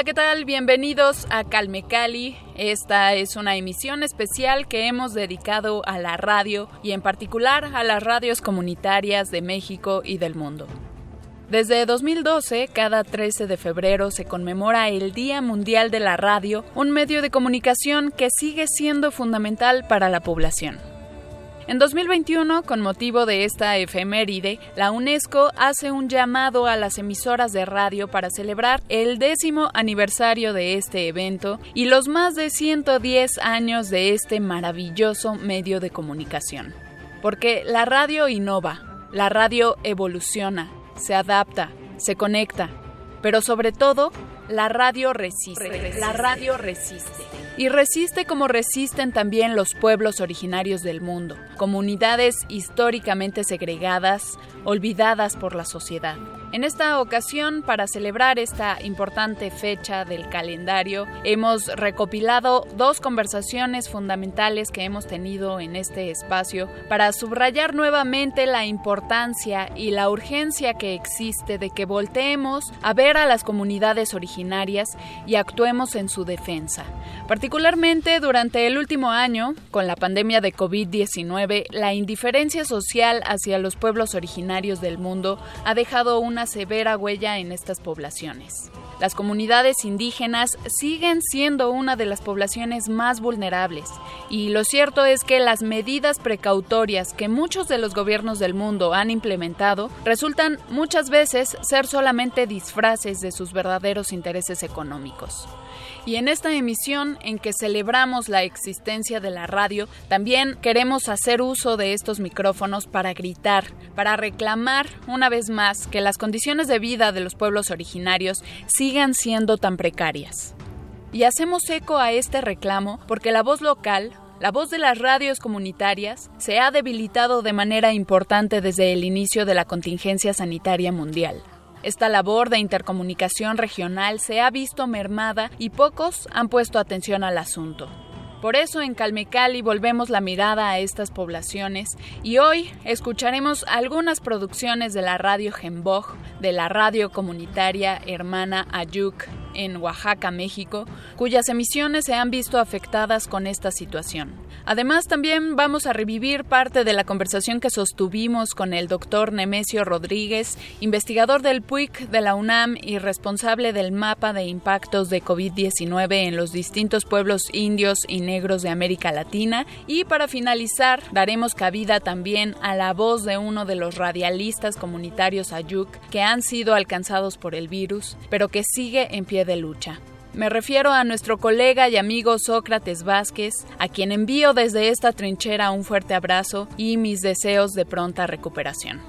Hola, ¿qué tal? Bienvenidos a Calme Cali. Esta es una emisión especial que hemos dedicado a la radio y en particular a las radios comunitarias de México y del mundo. Desde 2012, cada 13 de febrero se conmemora el Día Mundial de la Radio, un medio de comunicación que sigue siendo fundamental para la población. En 2021, con motivo de esta efeméride, la UNESCO hace un llamado a las emisoras de radio para celebrar el décimo aniversario de este evento y los más de 110 años de este maravilloso medio de comunicación. Porque la radio innova, la radio evoluciona, se adapta, se conecta, pero sobre todo, la radio resiste. La radio resiste y resiste como resisten también los pueblos originarios del mundo, comunidades históricamente segregadas, olvidadas por la sociedad. En esta ocasión, para celebrar esta importante fecha del calendario, hemos recopilado dos conversaciones fundamentales que hemos tenido en este espacio para subrayar nuevamente la importancia y la urgencia que existe de que volteemos a ver a las comunidades originarias y actuemos en su defensa. Particularmente durante el último año, con la pandemia de COVID-19, la indiferencia social hacia los pueblos originarios del mundo ha dejado una severa huella en estas poblaciones. Las comunidades indígenas siguen siendo una de las poblaciones más vulnerables y lo cierto es que las medidas precautorias que muchos de los gobiernos del mundo han implementado resultan muchas veces ser solamente disfraces de sus verdaderos intereses económicos. Y en esta emisión en que celebramos la existencia de la radio, también queremos hacer uso de estos micrófonos para gritar, para reclamar una vez más que las condiciones de vida de los pueblos originarios sigan siendo tan precarias. Y hacemos eco a este reclamo porque la voz local, la voz de las radios comunitarias se ha debilitado de manera importante desde el inicio de la contingencia sanitaria mundial. Esta labor de intercomunicación regional se ha visto mermada y pocos han puesto atención al asunto. Por eso en Calmecali volvemos la mirada a estas poblaciones y hoy escucharemos algunas producciones de la radio Gemboj, de la radio comunitaria hermana Ayuk en Oaxaca, México, cuyas emisiones se han visto afectadas con esta situación. Además, también vamos a revivir parte de la conversación que sostuvimos con el doctor Nemesio Rodríguez, investigador del PUIC de la UNAM y responsable del mapa de impactos de COVID-19 en los distintos pueblos indios y negros de América Latina. Y para finalizar, daremos cabida también a la voz de uno de los radialistas comunitarios Ayuk que han sido alcanzados por el virus, pero que sigue en pie de lucha. Me refiero a nuestro colega y amigo Sócrates Vázquez, a quien envío desde esta trinchera un fuerte abrazo y mis deseos de pronta recuperación.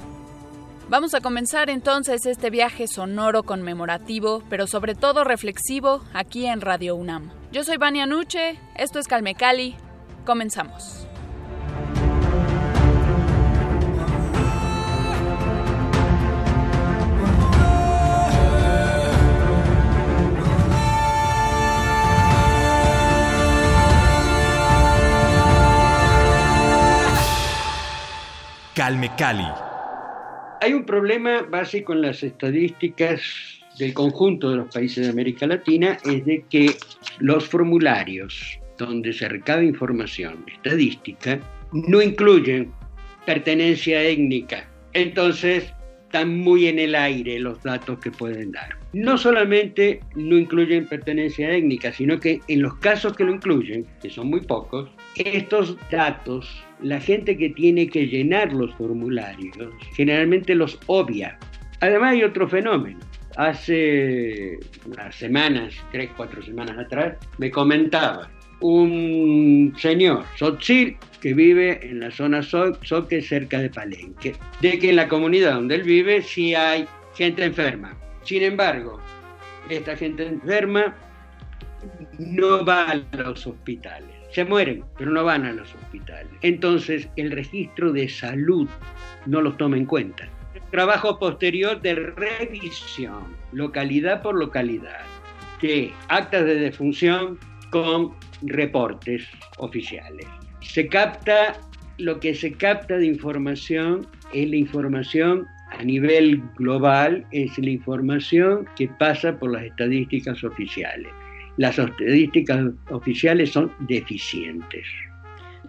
Vamos a comenzar entonces este viaje sonoro conmemorativo, pero sobre todo reflexivo, aquí en Radio UNAM. Yo soy Vania Nuche, esto es Calmecali, comenzamos. Calme Cali. Hay un problema básico en las estadísticas del conjunto de los países de América Latina, es de que los formularios donde se recaba información estadística no incluyen pertenencia étnica. Entonces, están muy en el aire los datos que pueden dar. No solamente no incluyen pertenencia étnica, sino que en los casos que lo incluyen, que son muy pocos, estos datos, la gente que tiene que llenar los formularios, generalmente los obvia. Además hay otro fenómeno. Hace unas semanas, tres, cuatro semanas atrás, me comentaba un señor, Sotzil, que vive en la zona Soque, cerca de Palenque, de que en la comunidad donde él vive sí hay gente enferma. Sin embargo, esta gente enferma no va a los hospitales. Se mueren, pero no van a los hospitales. Entonces, el registro de salud no los toma en cuenta. trabajo posterior de revisión, localidad por localidad, de actas de defunción con reportes oficiales. Se capta, lo que se capta de información es la información a nivel global, es la información que pasa por las estadísticas oficiales. Las estadísticas oficiales son deficientes.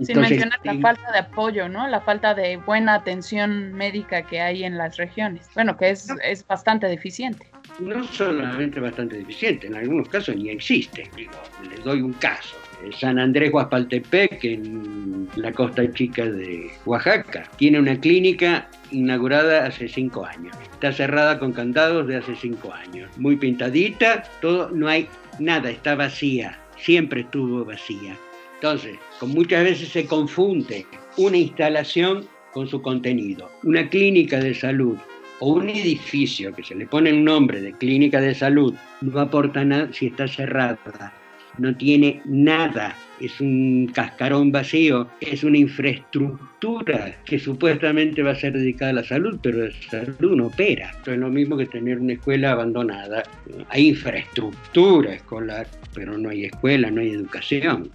Sin mencionar la falta de apoyo, ¿no? La falta de buena atención médica que hay en las regiones. Bueno, que es, es bastante deficiente. No solamente bastante deficiente, en algunos casos ni existe. Digo, les doy un caso. San Andrés Guaspaltepec, en la costa chica de Oaxaca, tiene una clínica inaugurada hace cinco años. Está cerrada con candados de hace cinco años. Muy pintadita, todo, no hay nada, está vacía. Siempre estuvo vacía. Entonces, con muchas veces se confunde una instalación con su contenido. Una clínica de salud o un edificio que se le pone un nombre de clínica de salud no aporta nada si está cerrada. No tiene nada, es un cascarón vacío, es una infraestructura que supuestamente va a ser dedicada a la salud, pero la salud no opera. Esto es lo mismo que tener una escuela abandonada. Hay infraestructura escolar, pero no hay escuela, no hay educación.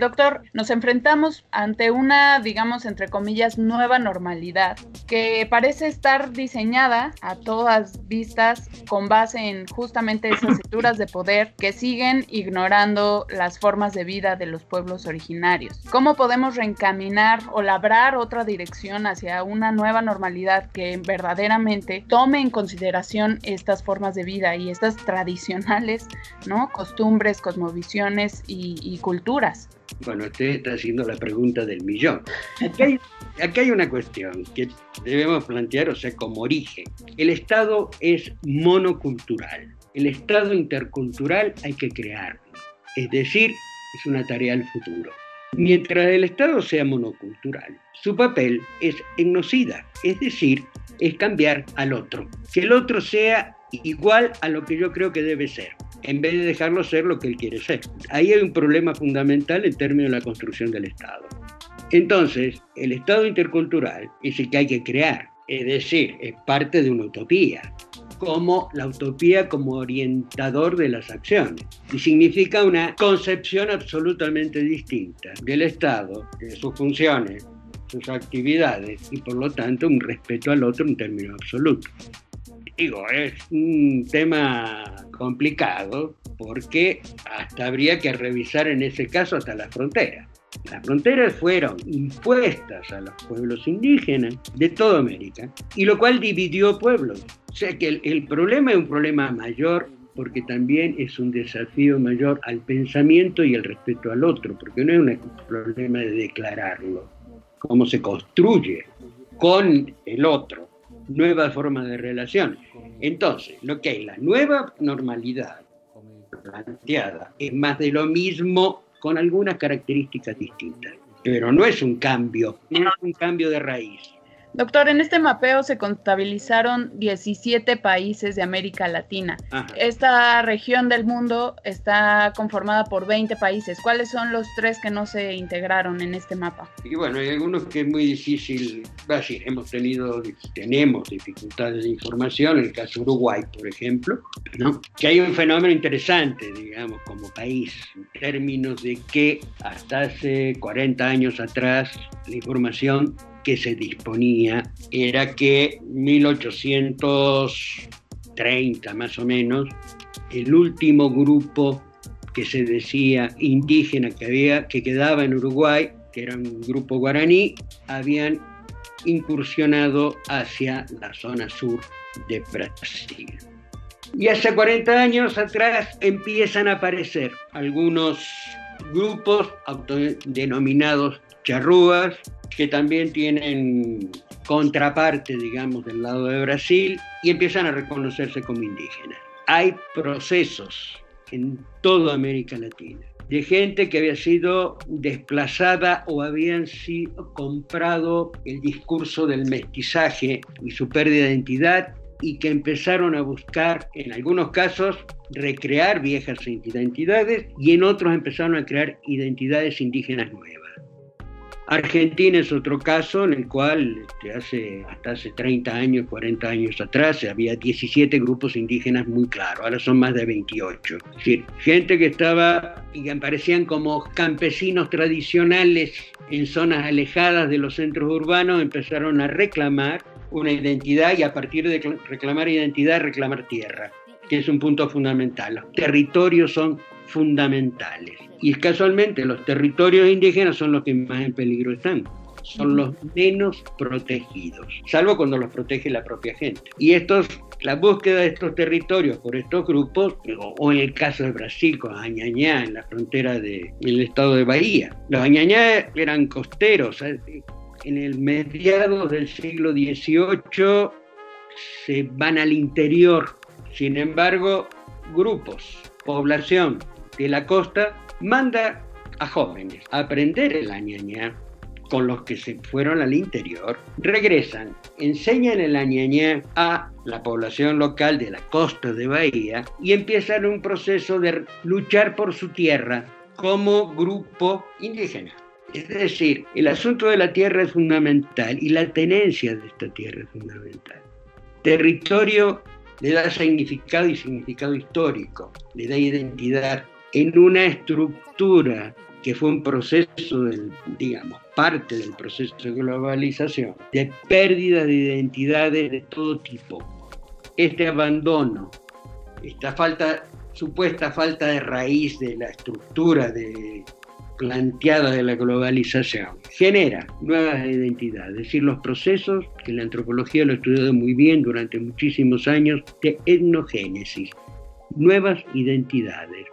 Doctor, nos enfrentamos ante una, digamos, entre comillas, nueva normalidad que parece estar diseñada a todas vistas con base en justamente esas estructuras de poder que siguen ignorando las formas de vida de los pueblos originarios. ¿Cómo podemos reencaminar o labrar otra dirección hacia una nueva normalidad que verdaderamente tome en consideración estas formas de vida y estas tradicionales, ¿no? Costumbres, cosmovisiones y, y culturas? Bueno, usted está haciendo la pregunta del millón. Aquí hay, una cuestión que debemos plantear, o sea, como origen. El Estado es monocultural. El Estado intercultural hay que crearlo. Es decir, es una tarea del futuro. Mientras el Estado sea monocultural, su papel es etnocida, es decir, es cambiar al otro. Que el otro sea igual a lo que yo creo que debe ser en vez de dejarlo ser lo que él quiere ser. Ahí hay un problema fundamental en términos de la construcción del Estado. Entonces, el Estado intercultural es el que hay que crear, es decir, es parte de una utopía, como la utopía como orientador de las acciones. Y significa una concepción absolutamente distinta del Estado, de sus funciones, sus actividades y por lo tanto un respeto al otro en términos absolutos. Digo, es un tema complicado porque hasta habría que revisar en ese caso hasta las fronteras. Las fronteras fueron impuestas a los pueblos indígenas de toda América, y lo cual dividió pueblos. O sea que el, problema es un problema mayor porque también es un desafío mayor al pensamiento y el respeto al otro, porque no es un problema de declararlo, cómo se construye con el otro nuevas formas de relación. Entonces, lo que hay, la nueva normalidad planteada es más de lo mismo con algunas características distintas, pero no es un cambio, no es un cambio de raíz. Doctor, en este mapeo se contabilizaron 17 países de América Latina. Esta región del mundo está conformada por 20 países. ¿Cuáles son los tres que no se integraron en este mapa? Y bueno, hay algunos que es muy difícil, decir, hemos tenido, tenemos dificultades de información, en el caso de Uruguay, por ejemplo, ¿no? que hay un fenómeno interesante, digamos, como país, en términos de que hasta hace 40 años atrás la información que se disponía era que 1830 más o menos, el último grupo que se decía indígena que había que quedaba en Uruguay, que era un grupo guaraní, habían incursionado hacia la zona sur de Brasil. Y hace 40 años atrás empiezan a aparecer algunos grupos autodenominados charrúas, que también tienen contraparte, digamos, del lado de Brasil y empiezan a reconocerse como indígenas. Hay procesos en toda América Latina de gente que había sido desplazada o habían sido comprado el discurso del mestizaje y su pérdida de identidad y que empezaron a buscar, en algunos casos, recrear viejas identidades y en otros empezaron a crear identidades indígenas nuevas. Argentina es otro caso en el cual este, hace, hasta hace 30 años, 40 años atrás, había 17 grupos indígenas muy claros, ahora son más de 28. Es decir, gente que estaba y que aparecían como campesinos tradicionales en zonas alejadas de los centros urbanos, empezaron a reclamar una identidad y a partir de reclamar identidad, reclamar tierra, que es un punto fundamental. Los territorios son fundamentales. Y casualmente los territorios indígenas son los que más en peligro están. Son los menos protegidos, salvo cuando los protege la propia gente. Y estos, la búsqueda de estos territorios por estos grupos, o en el caso de Brasil con Añañá, en la frontera del estado de Bahía. Los Añañá eran costeros, en el mediado del siglo XVIII se van al interior. Sin embargo, grupos, población de la costa manda a jóvenes a aprender el añañá con los que se fueron al interior, regresan, enseñan el añañá a la población local de la costa de Bahía y empiezan un proceso de luchar por su tierra como grupo indígena. Es decir, el asunto de la tierra es fundamental y la tenencia de esta tierra es fundamental. Territorio le da significado y significado histórico, le da identidad en una estructura que fue un proceso, del, digamos, parte del proceso de globalización, de pérdida de identidades de todo tipo. Este abandono, esta falta, supuesta falta de raíz de la estructura de planteada de la globalización genera nuevas identidades, es decir, los procesos que la antropología lo ha estudiado muy bien durante muchísimos años de etnogénesis, nuevas identidades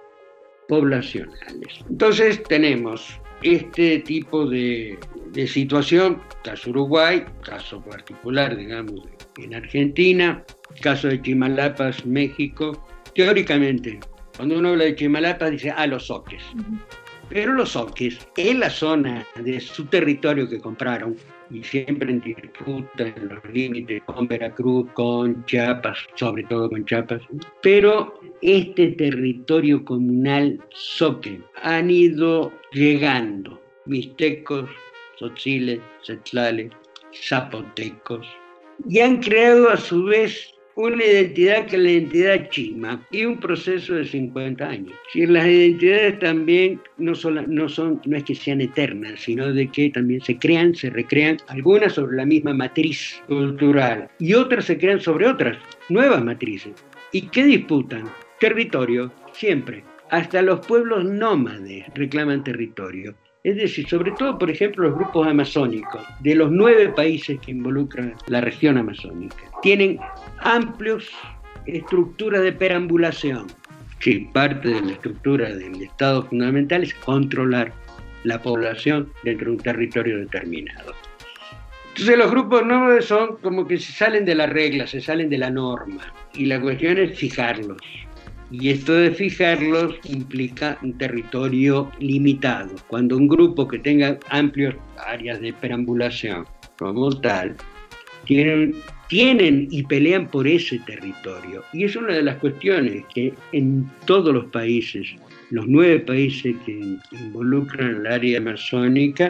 poblacionales. Entonces tenemos este tipo de, de situación, caso Uruguay, caso particular, digamos, en Argentina, caso de Chimalapas, México. Teóricamente, cuando uno habla de Chimalapas dice, ah, los soques. Pero los soques, en la zona de su territorio que compraron, y siempre en disputa en los límites con Veracruz, con Chiapas, sobre todo con Chiapas, pero este territorio comunal soque han ido llegando. Mixtecos, tzotziles, tzetlales, zapotecos, y han creado a su vez una identidad que es la identidad chima y un proceso de 50 años. Si las identidades también no, no, son, no es que sean eternas, sino de que también se crean, se recrean, algunas sobre la misma matriz cultural y otras se crean sobre otras, nuevas matrices. ¿Y qué disputan? Territorio, siempre. Hasta los pueblos nómades reclaman territorio. Es decir, sobre todo, por ejemplo, los grupos amazónicos de los nueve países que involucran la región amazónica tienen amplios estructuras de perambulación. Sí, parte de la estructura del Estado fundamental es controlar la población dentro de un territorio determinado. Entonces los grupos nómades son como que se salen de la regla, se salen de la norma y la cuestión es fijarlos. Y esto de fijarlos implica un territorio limitado. Cuando un grupo que tenga amplias áreas de perambulación como tal, tienen, y pelean por ese territorio. Y es una de las cuestiones que en todos los países, los nueve países que involucran el área amazónica,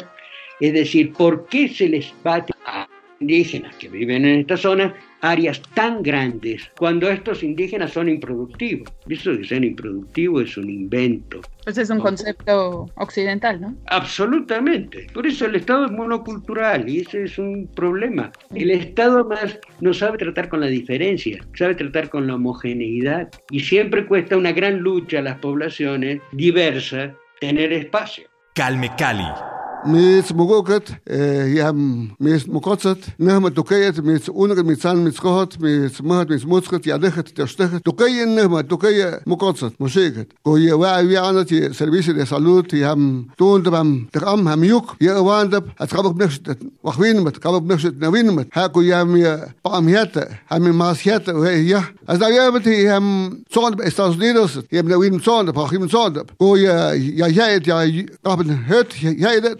es decir, ¿por qué se les bate a indígenas que viven en esta zona áreas tan grandes cuando estos indígenas son improductivos. Eso de ser improductivo es un invento. Pues es un concepto occidental, ¿no? Absolutamente. Por eso el Estado es monocultural y ese es un problema. El Estado más no sabe tratar con la diferencia, sabe tratar con la homogeneidad y siempre cuesta una gran lucha a las poblaciones diversas tener espacio. Calme Cali mis mugokat yam mis mukotsat nahma tukayat mis unagat mis san mis kohot mis mahat mis mutskat yadechat tashtechat tukayen nahma tukaya mukotsat mushikat ko ye wa wiana ti servicio de salud yam tundam tram ham yuk ye wandab at qabak next wakhwin mat qabak next nawin mat ha ko yam ya pam yata ham mas yata ya da yam son Estados Unidos yam nawin son da pachim son ko ya ya ya ya qabn het ya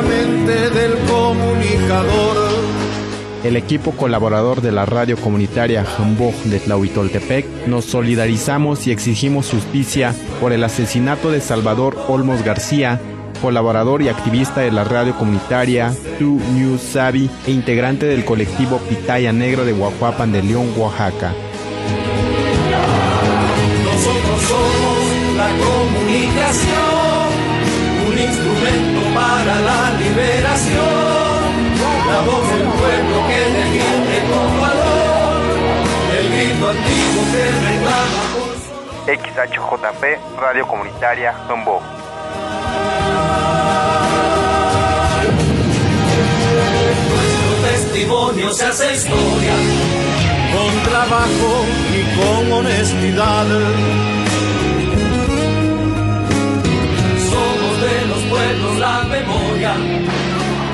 la mente del comunicador. El equipo colaborador de la radio comunitaria Jamboj de Tlahuitoltepec nos solidarizamos y exigimos justicia por el asesinato de Salvador Olmos García, colaborador y activista de la radio comunitaria Tu News Sabi e integrante del colectivo Pitaya Negro de Huajuapan de León, Oaxaca. Nosotros somos la comunicación, para la liberación, la voz del pueblo que defiende con valor, el grito antiguo que reclama por XHJP, Radio Comunitaria, Tombo. Nuestro testimonio se hace historia, con trabajo y con honestidad. La memoria,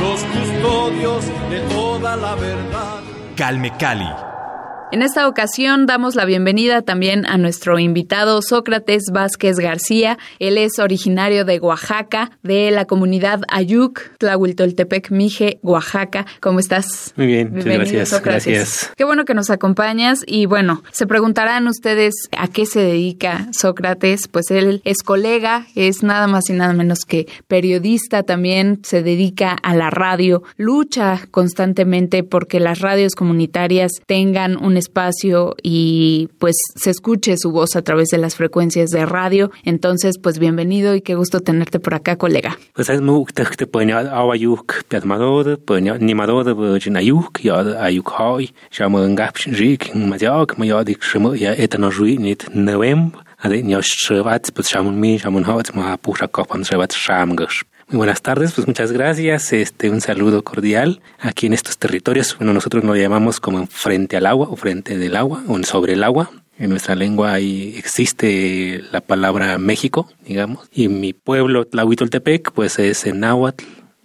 los custodios de toda la verdad. Calme Cali. En esta ocasión damos la bienvenida también a nuestro invitado Sócrates Vázquez García. Él es originario de Oaxaca, de la comunidad Ayuc, Tlahuiltoltepec, Mije, Oaxaca. ¿Cómo estás? Muy bien, muchas gracias. Sócrates. Gracias. Qué bueno que nos acompañas y bueno, se preguntarán ustedes a qué se dedica Sócrates. Pues él es colega, es nada más y nada menos que periodista también, se dedica a la radio, lucha constantemente porque las radios comunitarias tengan un espacio y pues se escuche su voz a través de las frecuencias de radio. Entonces, pues bienvenido y qué gusto tenerte por acá, colega. Pues. Muy buenas tardes, pues muchas gracias. Este, un saludo cordial aquí en estos territorios. Bueno, nosotros lo llamamos como frente al agua o frente del agua o sobre el agua. En nuestra lengua ahí existe la palabra México, digamos. Y mi pueblo, Tlahuitoltepec, pues es en náhuatl.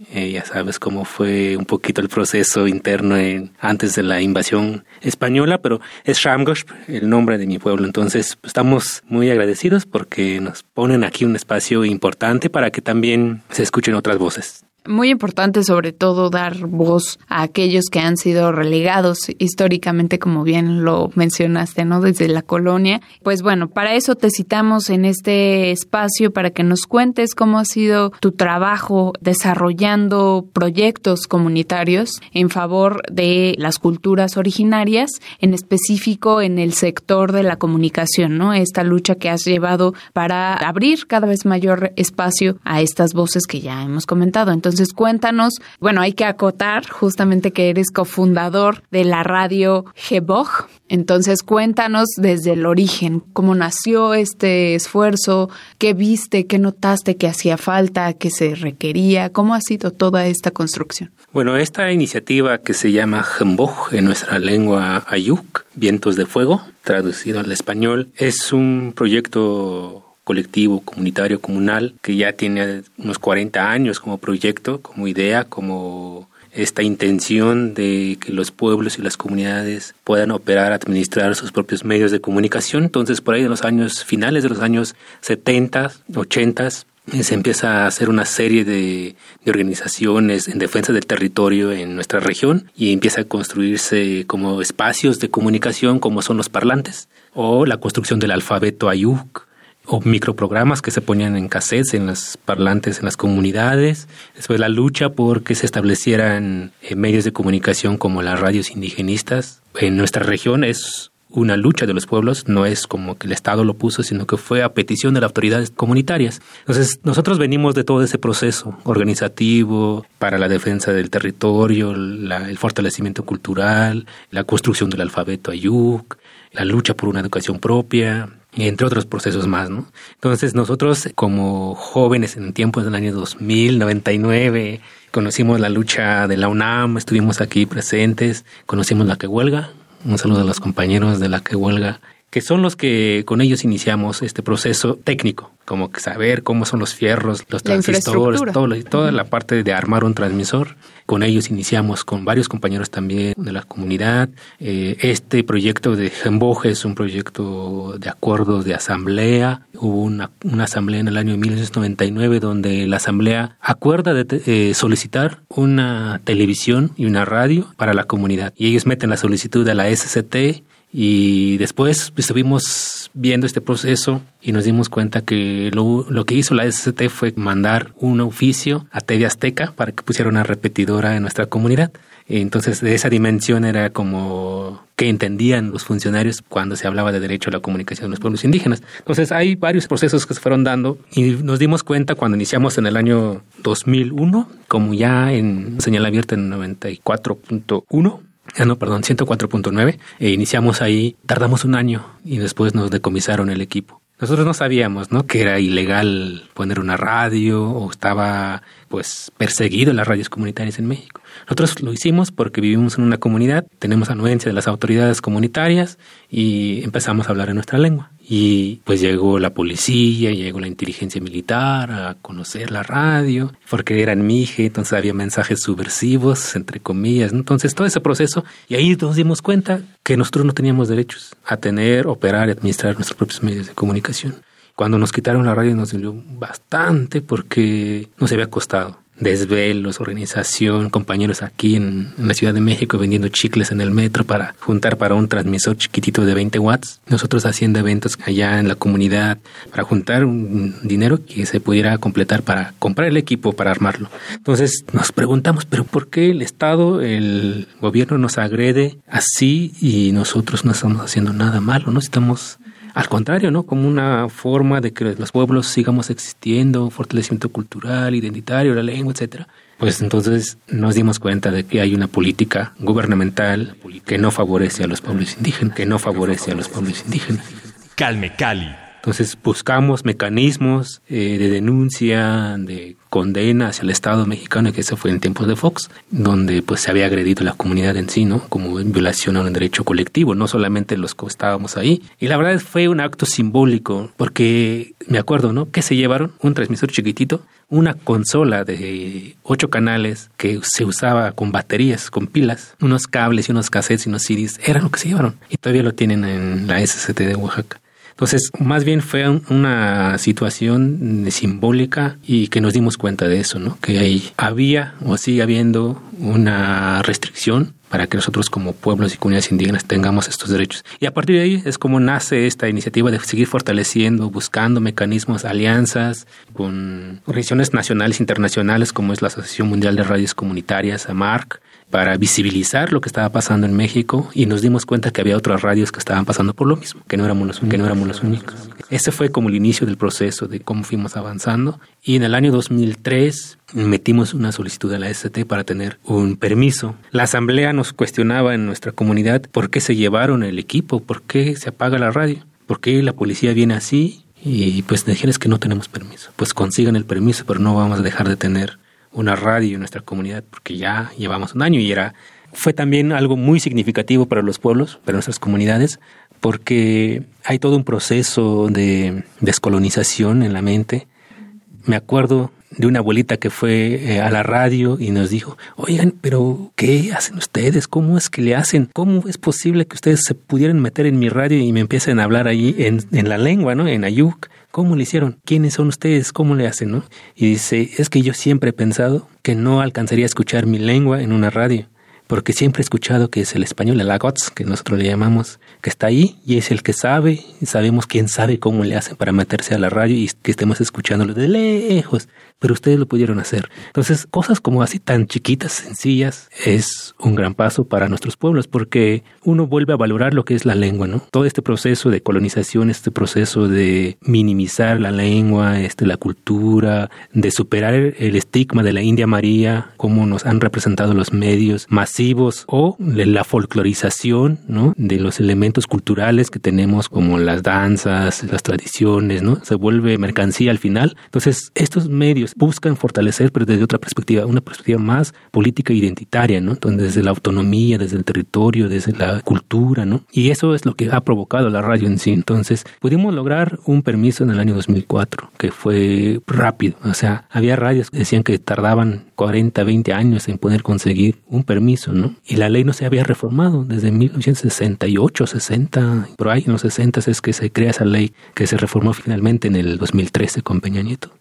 Eh, ya sabes cómo fue un poquito el proceso interno antes de la invasión española, pero es Shamgosh, el nombre de mi pueblo. Entonces, pues, estamos muy agradecidos porque nos ponen aquí un espacio importante para que también se escuchen otras voces. Muy importante sobre todo dar voz a aquellos que han sido relegados históricamente, como bien lo mencionaste, ¿no? Desde la colonia. Pues bueno, para eso te citamos en este espacio para que nos cuentes cómo ha sido tu trabajo desarrollando proyectos comunitarios en favor de las culturas originarias, en específico en el sector de la comunicación, ¿no? Esta lucha que has llevado para abrir cada vez mayor espacio a estas voces que ya hemos comentado. Entonces, entonces cuéntanos, bueno, hay que acotar justamente que eres cofundador de la radio Gebog. Entonces cuéntanos desde el origen, cómo nació este esfuerzo, qué viste, qué notaste que hacía falta, qué se requería, cómo ha sido toda esta construcción. Bueno, esta iniciativa que se llama Jemboj en nuestra lengua Ayuk, Vientos de Fuego, traducido al español, es un proyecto colectivo, comunitario, comunal, que ya tiene unos 40 años como proyecto, como idea, como esta intención de que los pueblos y las comunidades puedan operar, administrar sus propios medios de comunicación. Entonces, por ahí de los años finales de los años 70, 80, se empieza a hacer una serie de, organizaciones en defensa del territorio en nuestra región y empieza a construirse como espacios de comunicación como son los parlantes o la construcción del alfabeto ayuk o microprogramas que se ponían en cassettes, en las parlantes, en las comunidades. Después la lucha por que se establecieran eh, medios de comunicación como las radios indigenistas. En nuestra región es una lucha de los pueblos, no es como que el Estado lo puso, sino que fue a petición de las autoridades comunitarias. Entonces, nosotros venimos de todo ese proceso organizativo para la defensa del territorio, el fortalecimiento cultural, la construcción del alfabeto ayuk, la lucha por una educación propia, entre otros procesos más, ¿no? Entonces nosotros como jóvenes en tiempos del año 2000, 99, conocimos la lucha de la UNAM, estuvimos aquí presentes, conocimos la que huelga, un saludo a los compañeros de la que huelga, que son los que con ellos iniciamos este proceso técnico, como que saber cómo son los fierros, los transistores, todo, toda la parte de armar un transmisor. Con ellos iniciamos con varios compañeros también de la comunidad. Eh, este proyecto de Gemboje es un proyecto de acuerdos de asamblea. Hubo una, una asamblea en el año 1999 donde la asamblea acuerda de eh, solicitar una televisión y una radio para la comunidad. Y ellos meten la solicitud a la SCT y después estuvimos viendo este proceso y nos dimos cuenta que lo, lo, que hizo la SCT fue mandar un oficio a TV Azteca para que pusiera una repetidora en nuestra comunidad. Entonces, de esa dimensión era como que entendían los funcionarios cuando se hablaba de derecho a la comunicación de los pueblos indígenas. Entonces, hay varios procesos que se fueron dando y nos dimos cuenta cuando iniciamos en el año 2001, como ya en señal abierta en 94.1, Ah, no, perdón, 104.9. E iniciamos ahí, tardamos un año y después nos decomisaron el equipo. Nosotros no sabíamos, ¿no? Que era ilegal poner una radio o estaba, pues, perseguido las radios comunitarias en México. Nosotros lo hicimos porque vivimos en una comunidad, tenemos anuencia de las autoridades comunitarias y empezamos a hablar en nuestra lengua. Y pues llegó la policía, llegó la inteligencia militar a conocer la radio, porque era en Mije, entonces había mensajes subversivos, entre comillas. Entonces todo ese proceso, y ahí nos dimos cuenta que nosotros no teníamos derechos a tener, operar y administrar nuestros propios medios de comunicación. Cuando nos quitaron la radio nos dolió bastante porque nos había costado desvelos, organización, compañeros aquí en, la Ciudad de México vendiendo chicles en el metro para juntar para un transmisor chiquitito de 20 watts. Nosotros haciendo eventos allá en la comunidad para juntar un dinero que se pudiera completar para comprar el equipo, para armarlo. Entonces nos preguntamos, pero ¿por qué el Estado, el gobierno nos agrede así y nosotros no estamos haciendo nada malo? No estamos al contrario, ¿no? Como una forma de que los pueblos sigamos existiendo, fortalecimiento cultural, identitario, la lengua, etcétera. Pues entonces nos dimos cuenta de que hay una política gubernamental que no favorece a los pueblos indígenas, que no favorece a los pueblos indígenas. Calme Cali. Entonces buscamos mecanismos eh, de denuncia, de condena hacia el Estado mexicano, que eso fue en tiempos de Fox, donde pues se había agredido la comunidad en sí, ¿no? Como violación a un derecho colectivo, no solamente los que estábamos ahí. Y la verdad fue un acto simbólico, porque me acuerdo, ¿no? Que se llevaron un transmisor chiquitito, una consola de ocho canales que se usaba con baterías, con pilas, unos cables y unos cassettes y unos CDs, era lo que se llevaron. Y todavía lo tienen en la SCT de Oaxaca. Entonces, más bien fue una situación simbólica y que nos dimos cuenta de eso, ¿no? Que ahí había o sigue habiendo una restricción para que nosotros como pueblos y comunidades indígenas tengamos estos derechos. Y a partir de ahí es como nace esta iniciativa de seguir fortaleciendo, buscando mecanismos, alianzas con organizaciones nacionales internacionales como es la Asociación Mundial de Radios Comunitarias, AMARC, para visibilizar lo que estaba pasando en México y nos dimos cuenta que había otras radios que estaban pasando por lo mismo, que no éramos los, que no éramos los únicos. Ese fue como el inicio del proceso de cómo fuimos avanzando y en el año 2003 metimos una solicitud a la ST para tener un permiso. La asamblea nos cuestionaba en nuestra comunidad por qué se llevaron el equipo, por qué se apaga la radio, por qué la policía viene así y pues dijeron que no tenemos permiso. Pues consigan el permiso, pero no vamos a dejar de tener una radio en nuestra comunidad, porque ya llevamos un año y era fue también algo muy significativo para los pueblos, para nuestras comunidades, porque hay todo un proceso de descolonización en la mente. Me acuerdo de una abuelita que fue eh, a la radio y nos dijo, oigan, pero ¿qué hacen ustedes? ¿Cómo es que le hacen? ¿Cómo es posible que ustedes se pudieran meter en mi radio y me empiecen a hablar ahí en, en la lengua, ¿no? En Ayuk. ¿Cómo le hicieron? ¿Quiénes son ustedes? ¿Cómo le hacen? ¿no? Y dice, es que yo siempre he pensado que no alcanzaría a escuchar mi lengua en una radio, porque siempre he escuchado que es el español, el agots, que nosotros le llamamos, que está ahí y es el que sabe, y sabemos quién sabe cómo le hacen para meterse a la radio y que estemos escuchándolo de lejos pero ustedes lo pudieron hacer. Entonces, cosas como así tan chiquitas, sencillas, es un gran paso para nuestros pueblos, porque uno vuelve a valorar lo que es la lengua, ¿no? Todo este proceso de colonización, este proceso de minimizar la lengua, este, la cultura, de superar el estigma de la India María, cómo nos han representado los medios masivos o la folclorización, ¿no? De los elementos culturales que tenemos como las danzas, las tradiciones, ¿no? Se vuelve mercancía al final. Entonces, estos medios buscan fortalecer, pero desde otra perspectiva, una perspectiva más política identitaria, ¿no? Desde la autonomía, desde el territorio, desde la cultura, ¿no? Y eso es lo que ha provocado la radio en sí. Entonces, pudimos lograr un permiso en el año 2004, que fue rápido. O sea, había radios que decían que tardaban 40, 20 años en poder conseguir un permiso, ¿no? Y la ley no se había reformado desde 1968, 60, por ahí en los 60 es que se crea esa ley que se reformó finalmente en el 2013 con Peña Nieto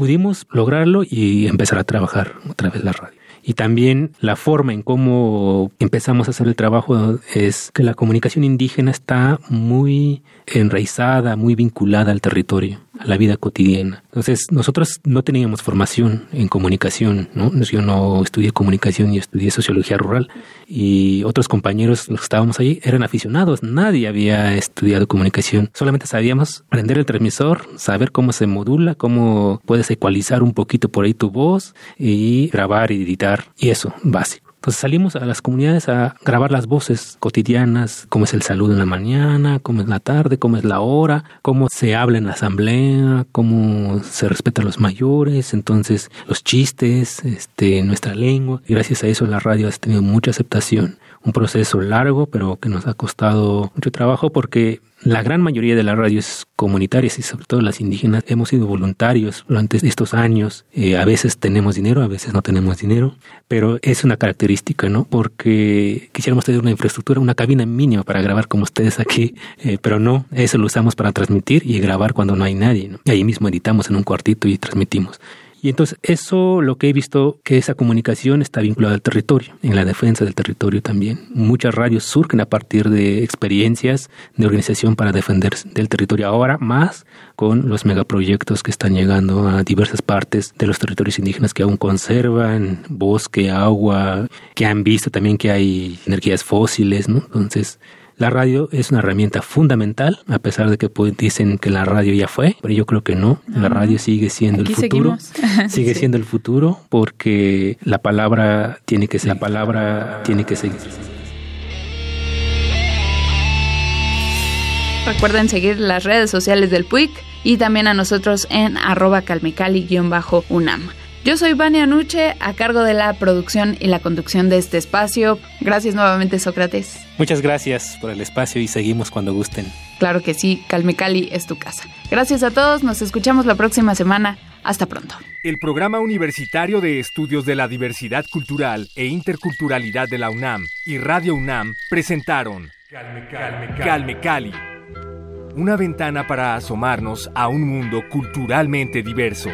pudimos lograrlo y empezar a trabajar otra vez la radio. Y también la forma en cómo empezamos a hacer el trabajo es que la comunicación indígena está muy enraizada, muy vinculada al territorio a la vida cotidiana. Entonces, nosotros no teníamos formación en comunicación, ¿no? Yo no estudié comunicación y estudié sociología rural y otros compañeros, los que estábamos ahí, eran aficionados. Nadie había estudiado comunicación. Solamente sabíamos aprender el transmisor, saber cómo se modula, cómo puedes ecualizar un poquito por ahí tu voz y grabar y editar. Y eso, básico. Entonces salimos a las comunidades a grabar las voces cotidianas, cómo es el saludo en la mañana, cómo es la tarde, cómo es la hora, cómo se habla en la asamblea, cómo se respetan los mayores, entonces los chistes, este, nuestra lengua. Y gracias a eso la radio ha tenido mucha aceptación. Un proceso largo, pero que nos ha costado mucho trabajo porque la gran mayoría de las radios comunitarias y sobre todo las indígenas hemos sido voluntarios durante estos años. Eh, a veces tenemos dinero, a veces no tenemos dinero, pero es una característica, ¿no? Porque quisiéramos tener una infraestructura, una cabina mínima para grabar como ustedes aquí, eh, pero no, eso lo usamos para transmitir y grabar cuando no hay nadie, ¿no? Y ahí mismo editamos en un cuartito y transmitimos. Y entonces eso lo que he visto que esa comunicación está vinculada al territorio, en la defensa del territorio también. Muchas radios surgen a partir de experiencias de organización para defender del territorio ahora más con los megaproyectos que están llegando a diversas partes de los territorios indígenas que aún conservan bosque, agua, que han visto también que hay energías fósiles, ¿no? Entonces, la radio es una herramienta fundamental, a pesar de que dicen que la radio ya fue, pero yo creo que no. La radio sigue siendo el futuro. Sigue siendo el futuro porque la palabra tiene que ser, la palabra tiene que seguir. Recuerden seguir las redes sociales del PUIC y también a nosotros en arroba calmecali-unam. Yo soy Vania Nuche, a cargo de la producción y la conducción de este espacio. Gracias nuevamente, Sócrates. Muchas gracias por el espacio y seguimos cuando gusten. Claro que sí, Calme Cali es tu casa. Gracias a todos, nos escuchamos la próxima semana. Hasta pronto. El Programa Universitario de Estudios de la Diversidad Cultural e Interculturalidad de la UNAM y Radio UNAM presentaron Calme Cali. Una ventana para asomarnos a un mundo culturalmente diverso.